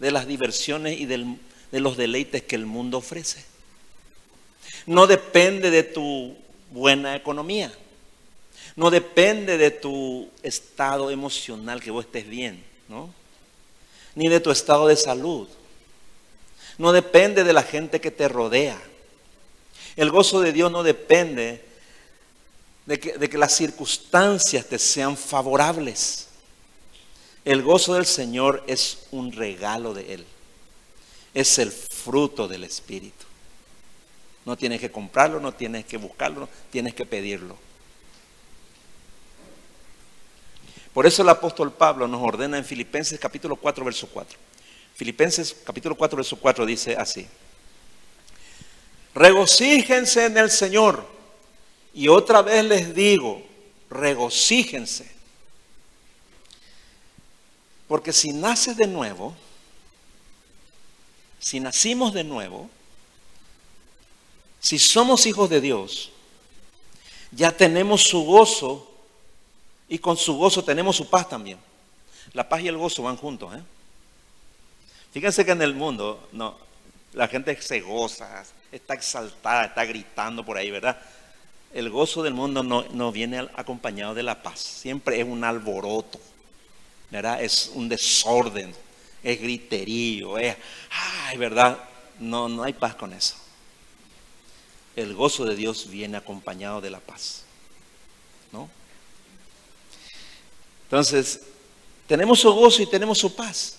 de las diversiones y de los deleites que el mundo ofrece. No depende de tu buena economía. No depende de tu estado emocional que vos estés bien, ¿no? Ni de tu estado de salud. No depende de la gente que te rodea. El gozo de Dios no depende de que, las circunstancias te sean favorables. El gozo del Señor es un regalo de Él. Es el fruto del Espíritu. No tienes que comprarlo, no tienes que buscarlo, tienes que pedirlo. Por eso el apóstol Pablo nos ordena en Filipenses capítulo 4, verso 4. Filipenses capítulo 4, verso 4 dice así. Regocíjense en el Señor. Y otra vez les digo, regocíjense. Porque si naces de nuevo, si nacimos de nuevo, si somos hijos de Dios, ya tenemos su gozo y con su gozo tenemos su paz también. La paz y el gozo van juntos. ¿eh? Fíjense que en el mundo no, la gente se goza, está exaltada, está gritando por ahí, ¿verdad? El gozo del mundo no, no viene acompañado de la paz. Siempre es un alboroto, ¿verdad? Es un desorden, es griterío, es, ay, ¿verdad? No, no hay paz con eso. El gozo de Dios viene acompañado de la paz, ¿no? Entonces, tenemos su gozo y tenemos su paz.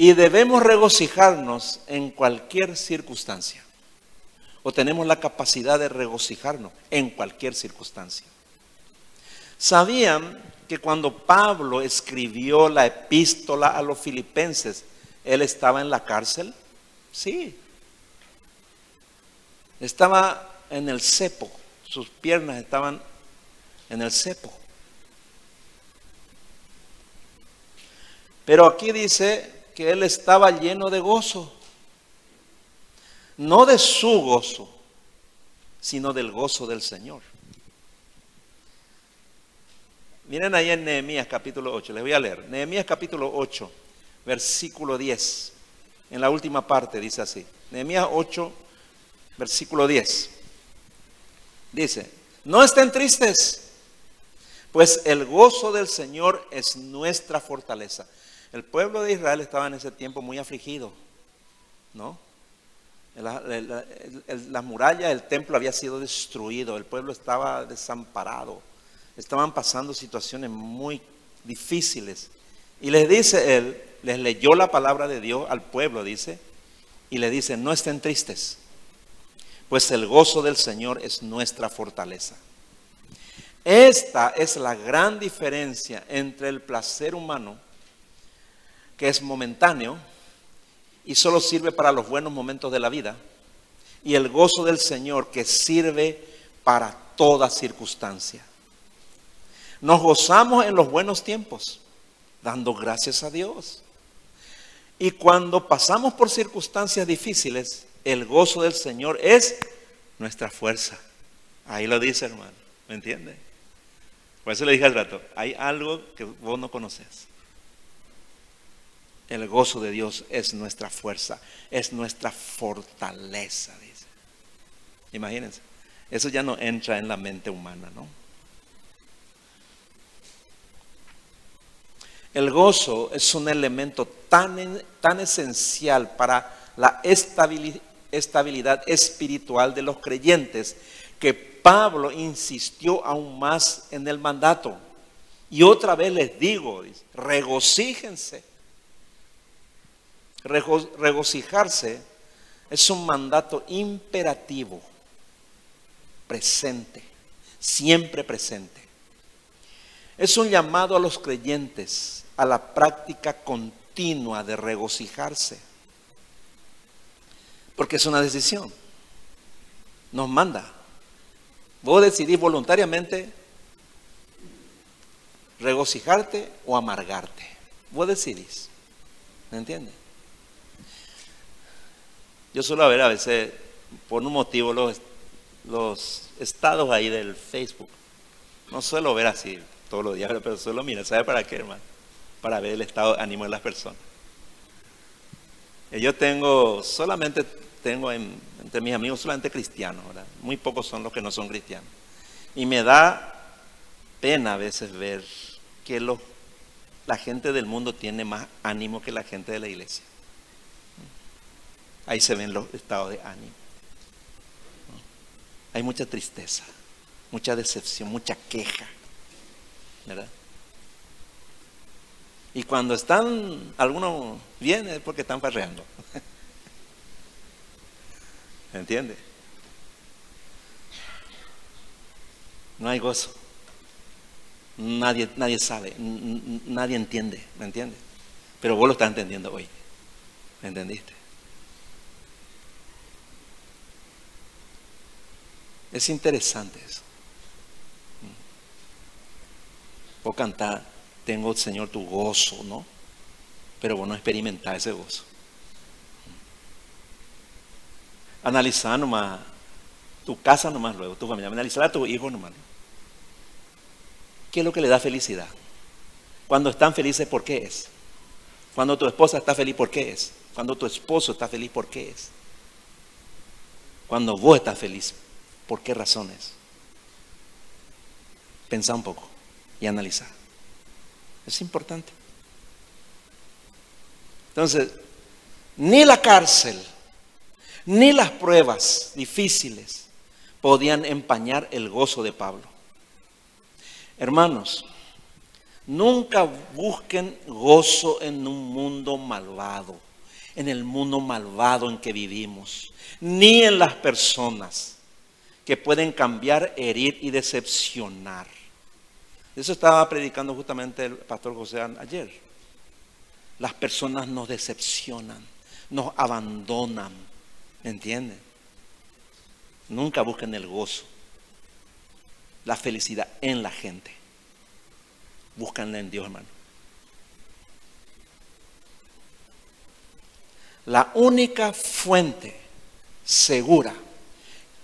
Y debemos regocijarnos en cualquier circunstancia. O tenemos la capacidad de regocijarnos en cualquier circunstancia. ¿Sabían que cuando Pablo escribió la epístola a los filipenses, él estaba en la cárcel? Sí. Estaba en el cepo. Sus piernas estaban en el cepo. Pero aquí dice que él estaba lleno de gozo. No de su gozo, sino del gozo del Señor. Miren ahí en Nehemías capítulo 8, les voy a leer. Nehemías capítulo 8, versículo 10. En la última parte dice así. Nehemías 8, versículo 10. Dice, no estén tristes pues el gozo del Señor es nuestra fortaleza. El pueblo de Israel estaba en ese tiempo muy afligido, ¿no? Las murallas del templo había sido destruido, el pueblo estaba desamparado, estaban pasando situaciones muy difíciles. Y les dice él, les leyó la palabra de Dios al pueblo, dice, y le dice, no estén tristes, pues el gozo del Señor es nuestra fortaleza. Esta es la gran diferencia entre el placer humano, que es momentáneo y solo sirve para los buenos momentos de la vida, y el gozo del Señor que sirve para toda circunstancia. Nos gozamos en los buenos tiempos, dando gracias a Dios. Y cuando pasamos por circunstancias difíciles, el gozo del Señor es nuestra fuerza. Ahí lo dice, hermano. ¿Me entiende? Por eso le dije al rato, hay algo que vos no conoces. El gozo de Dios es nuestra fuerza, es nuestra fortaleza, dice. Imagínense, eso ya no entra en la mente humana, ¿no? El gozo es un elemento tan, tan esencial para la estabilidad espiritual de los creyentes que Pablo insistió aún más en el mandato. Y otra vez les digo, regocíjense. Regocijarse es un mandato imperativo, presente, siempre presente. Es un llamado a los creyentes a la práctica continua de regocijarse. Porque es una decisión. Nos manda. Vos decidís voluntariamente regocijarte o amargarte. Vos decidís. ¿Me entiendes? Yo suelo ver a veces, por un motivo, los, los estados ahí del Facebook. No suelo ver así todos los días, pero suelo mirar. ¿Sabe para qué, hermano? Para ver el estado de ánimo de las personas. Yo tengo solamente tengo entre mis amigos solamente cristianos, ¿verdad? Muy pocos son los que no son cristianos. Y me da pena a veces ver que la gente del mundo tiene más ánimo que la gente de la iglesia. Ahí se ven los estados de ánimo. Hay mucha tristeza, mucha decepción, mucha queja. ¿Verdad? Y cuando están, algunos vienen es porque están farreando. ¿Entiende? No hay gozo. Nadie, nadie sabe, nadie entiende, ¿me entiende? Pero vos lo estás entendiendo hoy. ¿Me entendiste? Es interesante eso. Vos cantar, tengo, Señor, tu gozo, ¿no? Pero vos no experimentás ese gozo. Analizar nomás tu casa nomás luego, tu familia. Analizar a tu hijo nomás. ¿Qué es lo que le da felicidad? Cuando están felices, ¿por qué es? Cuando tu esposa está feliz, ¿por qué es? Cuando tu esposo está feliz, ¿por qué es? Cuando vos estás feliz, ¿por qué razones? Pensá un poco y analiza. Es importante. Entonces, ni la cárcel, ni las pruebas difíciles podían empañar el gozo de Pablo. Hermanos, nunca busquen gozo en un mundo malvado, en el mundo malvado en que vivimos, ni en las personas que pueden cambiar, herir y decepcionar. Eso estaba predicando justamente el pastor José ayer. Las personas nos decepcionan, nos abandonan, ¿me entienden? Nunca busquen el gozo la felicidad en la gente. Búscanla en Dios, hermano. La única fuente segura,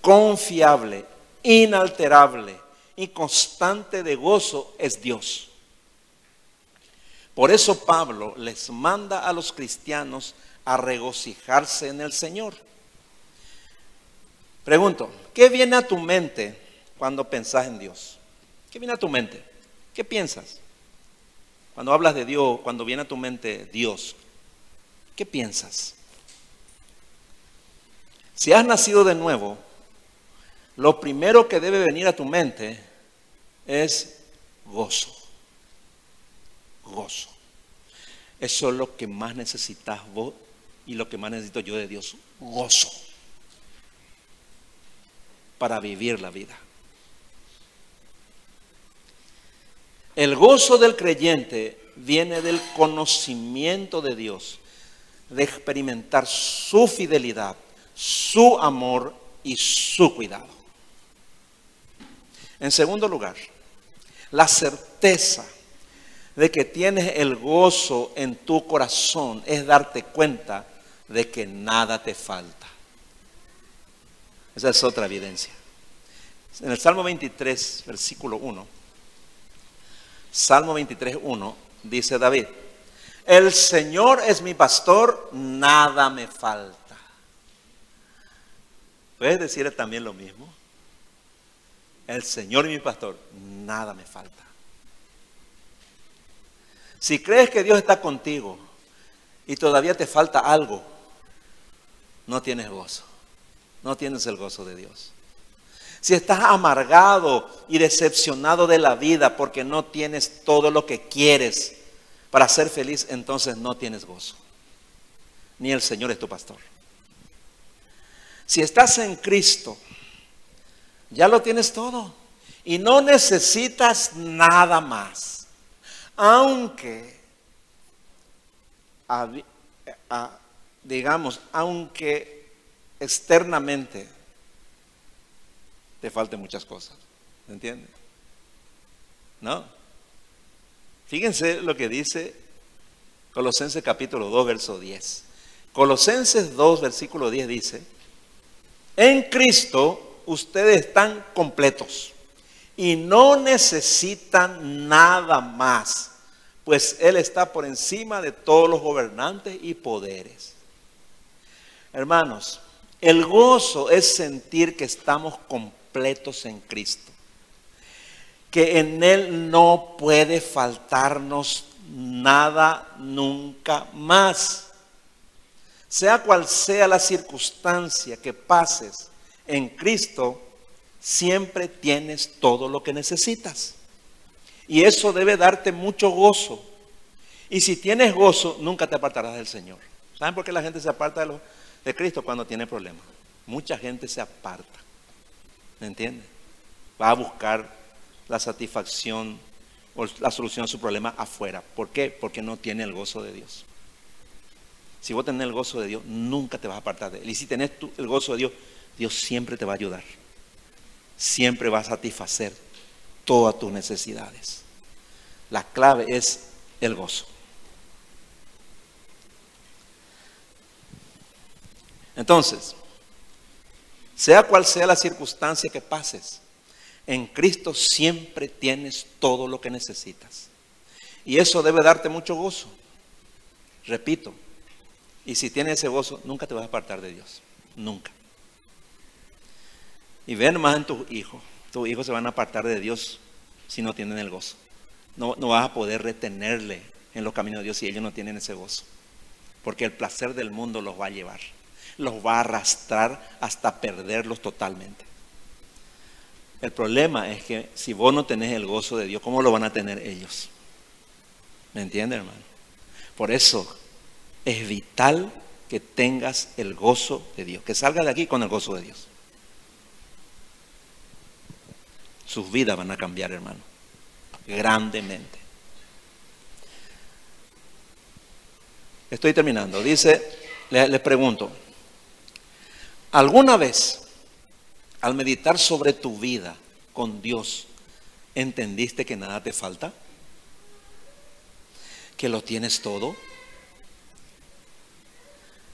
confiable, inalterable y constante de gozo es Dios. Por eso Pablo les manda a los cristianos a regocijarse en el Señor. Pregunto, ¿qué viene a tu mente cuando pensás en Dios? ¿Qué viene a tu mente? ¿Qué piensas? Cuando hablas de Dios, cuando viene a tu mente Dios, ¿qué piensas? Si has nacido de nuevo, lo primero que debe venir a tu mente es gozo. Gozo. Eso es lo que más necesitas vos y lo que más necesito yo de Dios. Gozo. Para vivir la vida. El gozo del creyente viene del conocimiento de Dios, de experimentar su fidelidad, su amor y su cuidado. En segundo lugar, la certeza de que tienes el gozo en tu corazón es darte cuenta de que nada te falta. Esa es otra evidencia. En el Salmo 23, versículo 1 Salmo 23.1 dice David, el Señor es mi pastor, nada me falta. ¿Puedes decir también lo mismo? El Señor es mi pastor, nada me falta. Si crees que Dios está contigo y todavía te falta algo, no tienes gozo. No tienes el gozo de Dios si estás amargado y decepcionado de la vida porque no tienes todo lo que quieres para ser feliz, entonces no tienes gozo. Ni el Señor es tu pastor. Si estás en Cristo, ya lo tienes todo y no necesitas nada más. Aunque, digamos, aunque externamente te falten muchas cosas. ¿Me entiende? ¿No? Fíjense lo que dice Colosenses capítulo 2, verso 10. Colosenses 2, versículo 10 dice, en Cristo ustedes están completos y no necesitan nada más, pues Él está por encima de todos los gobernantes y poderes. Hermanos, el gozo es sentir que estamos completos en Cristo. que en Él no puede faltarnos nada nunca más. Sea cual sea la circunstancia que pases en Cristo, siempre tienes todo lo que necesitas. Y eso debe darte mucho gozo. Y si tienes gozo, nunca te apartarás del Señor. ¿Saben por qué la gente se aparta de, Cristo cuando tiene problemas? Mucha gente se aparta. ¿Me entiendes? Va a buscar la satisfacción o la solución a su problema afuera. ¿Por qué? Porque no tiene el gozo de Dios. Si vos tenés el gozo de Dios, nunca te vas a apartar de Él. Y si tenés el gozo de Dios, Dios siempre te va a ayudar. Siempre va a satisfacer todas tus necesidades. La clave es el gozo. Entonces, sea cual sea la circunstancia que pases, en Cristo siempre tienes todo lo que necesitas. Y eso debe darte mucho gozo. Repito, y si tienes ese gozo, nunca te vas a apartar de Dios. Nunca. Y ven más en tus hijos. Tus hijos se van a apartar de Dios si no tienen el gozo. No, no vas a poder retenerle en los caminos de Dios si ellos no tienen ese gozo. Porque el placer del mundo los va a llevar. Los va a arrastrar hasta perderlos totalmente. El problema es que si vos no tenés el gozo de Dios, ¿cómo lo van a tener ellos? ¿Me entiendes, hermano? Por eso es vital que tengas el gozo de Dios, que salgas de aquí con el gozo de Dios. Sus vidas van a cambiar, hermano, grandemente. Estoy terminando. Dice, les pregunto, ¿alguna vez al meditar sobre tu vida con Dios, ¿entendiste que nada te falta? ¿Que lo tienes todo?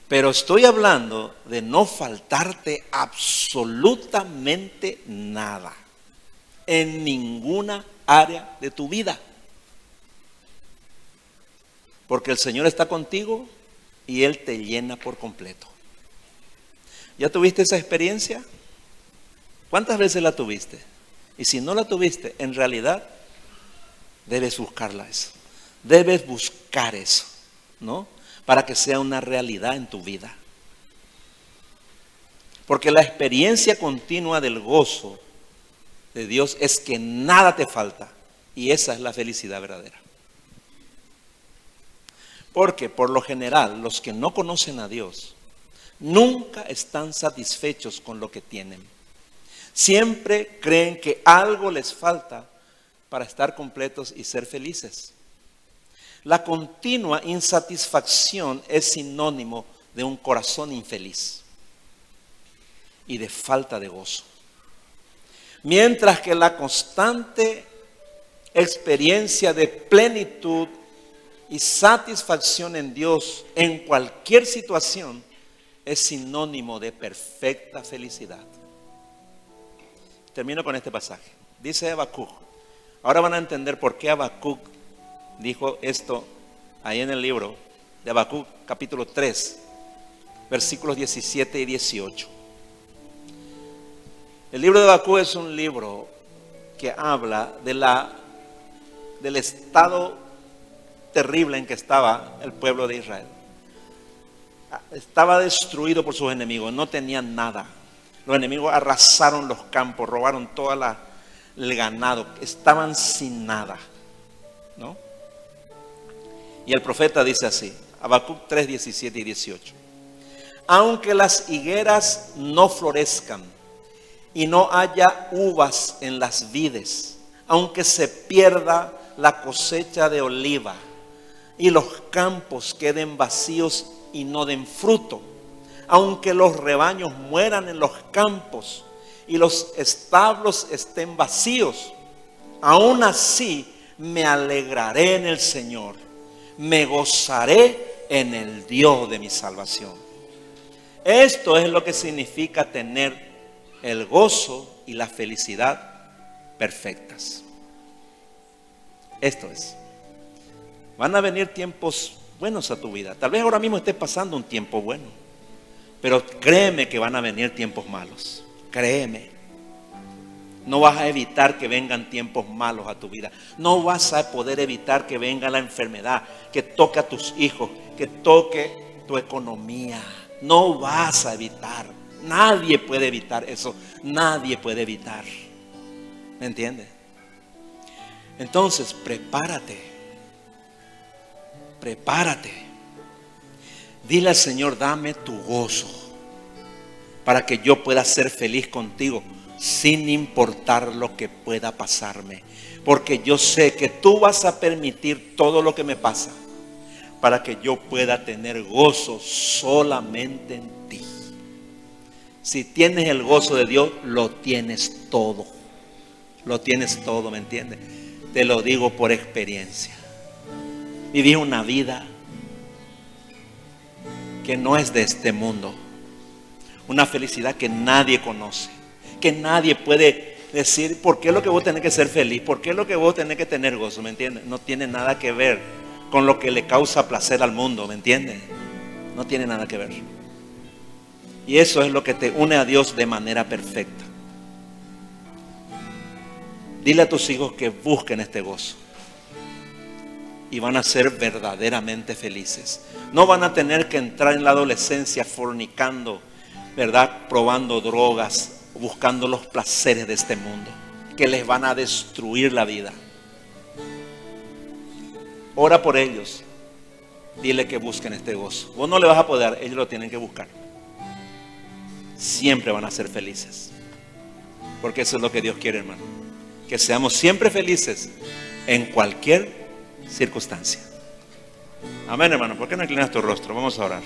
Pero estoy hablando de no faltarte absolutamente nada en ninguna área de tu vida. Porque el Señor está contigo y Él te llena por completo. ¿Ya tuviste esa experiencia? ¿Cuántas veces la tuviste? Y si no la tuviste, en realidad debes buscarla eso. Debes buscar eso, ¿no? Para que sea una realidad en tu vida. Porque la experiencia continua del gozo de Dios es que nada te falta. Y esa es la felicidad verdadera. Porque por lo general los que no conocen a Dios nunca están satisfechos con lo que tienen. Siempre creen que algo les falta para estar completos y ser felices. La continua insatisfacción es sinónimo de un corazón infeliz y de falta de gozo. Mientras que la constante experiencia de plenitud y satisfacción en Dios en cualquier situación es sinónimo de perfecta felicidad. Termino con este pasaje. Dice Habacuc. Ahora van a entender por qué Habacuc dijo esto ahí en el libro de Habacuc, capítulo 3, versículos 17 y 18. El libro de Habacuc es un libro que habla de la, del estado terrible en que estaba el pueblo de Israel. Estaba destruido por sus enemigos, no tenían nada los enemigos arrasaron los campos, robaron todo el ganado, estaban sin nada. ¿no? Y el profeta dice así, Habacuc 3, 17 y 18. Aunque las higueras no florezcan y no haya uvas en las vides, aunque se pierda la cosecha de oliva y los campos queden vacíos y no den fruto, aunque los rebaños mueran en los campos y los establos estén vacíos, aún así me alegraré en el Señor, me gozaré en el Dios de mi salvación. Esto es lo que significa tener el gozo y la felicidad perfectas. Esto es. Van a venir tiempos buenos a tu vida. Tal vez ahora mismo estés pasando un tiempo bueno. Pero créeme que van a venir tiempos malos. Créeme. No vas a evitar que vengan tiempos malos a tu vida. No vas a poder evitar que venga la enfermedad, que toque a tus hijos, que toque tu economía. No vas a evitar. Nadie puede evitar eso. Nadie puede evitar. ¿Me entiendes? Entonces, prepárate. Prepárate. Dile al Señor, dame tu gozo para que yo pueda ser feliz contigo sin importar lo que pueda pasarme. Porque yo sé que tú vas a permitir todo lo que me pasa para que yo pueda tener gozo solamente en ti. Si tienes el gozo de Dios, lo tienes todo. Lo tienes todo, ¿me entiendes? Te lo digo por experiencia. Viví una vida que no es de este mundo. Una felicidad que nadie conoce. Que nadie puede decir, ¿por qué es lo que vos tenés que ser feliz? ¿Por qué es lo que vos tenés que tener gozo? ¿Me entiendes? No tiene nada que ver con lo que le causa placer al mundo, ¿me entiendes? No tiene nada que ver. Y eso es lo que te une a Dios de manera perfecta. Dile a tus hijos que busquen este gozo. Y van a ser verdaderamente felices. No van a tener que entrar en la adolescencia fornicando, ¿verdad? Probando drogas, buscando los placeres de este mundo, que les van a destruir la vida. Ora por ellos. Dile que busquen este gozo. Vos no le vas a poder, ellos lo tienen que buscar. Siempre van a ser felices. Porque eso es lo que Dios quiere, hermano. Que seamos siempre felices en cualquier circunstancia. Amén, hermano. ¿Por qué no inclinas tu rostro? Vamos a orar.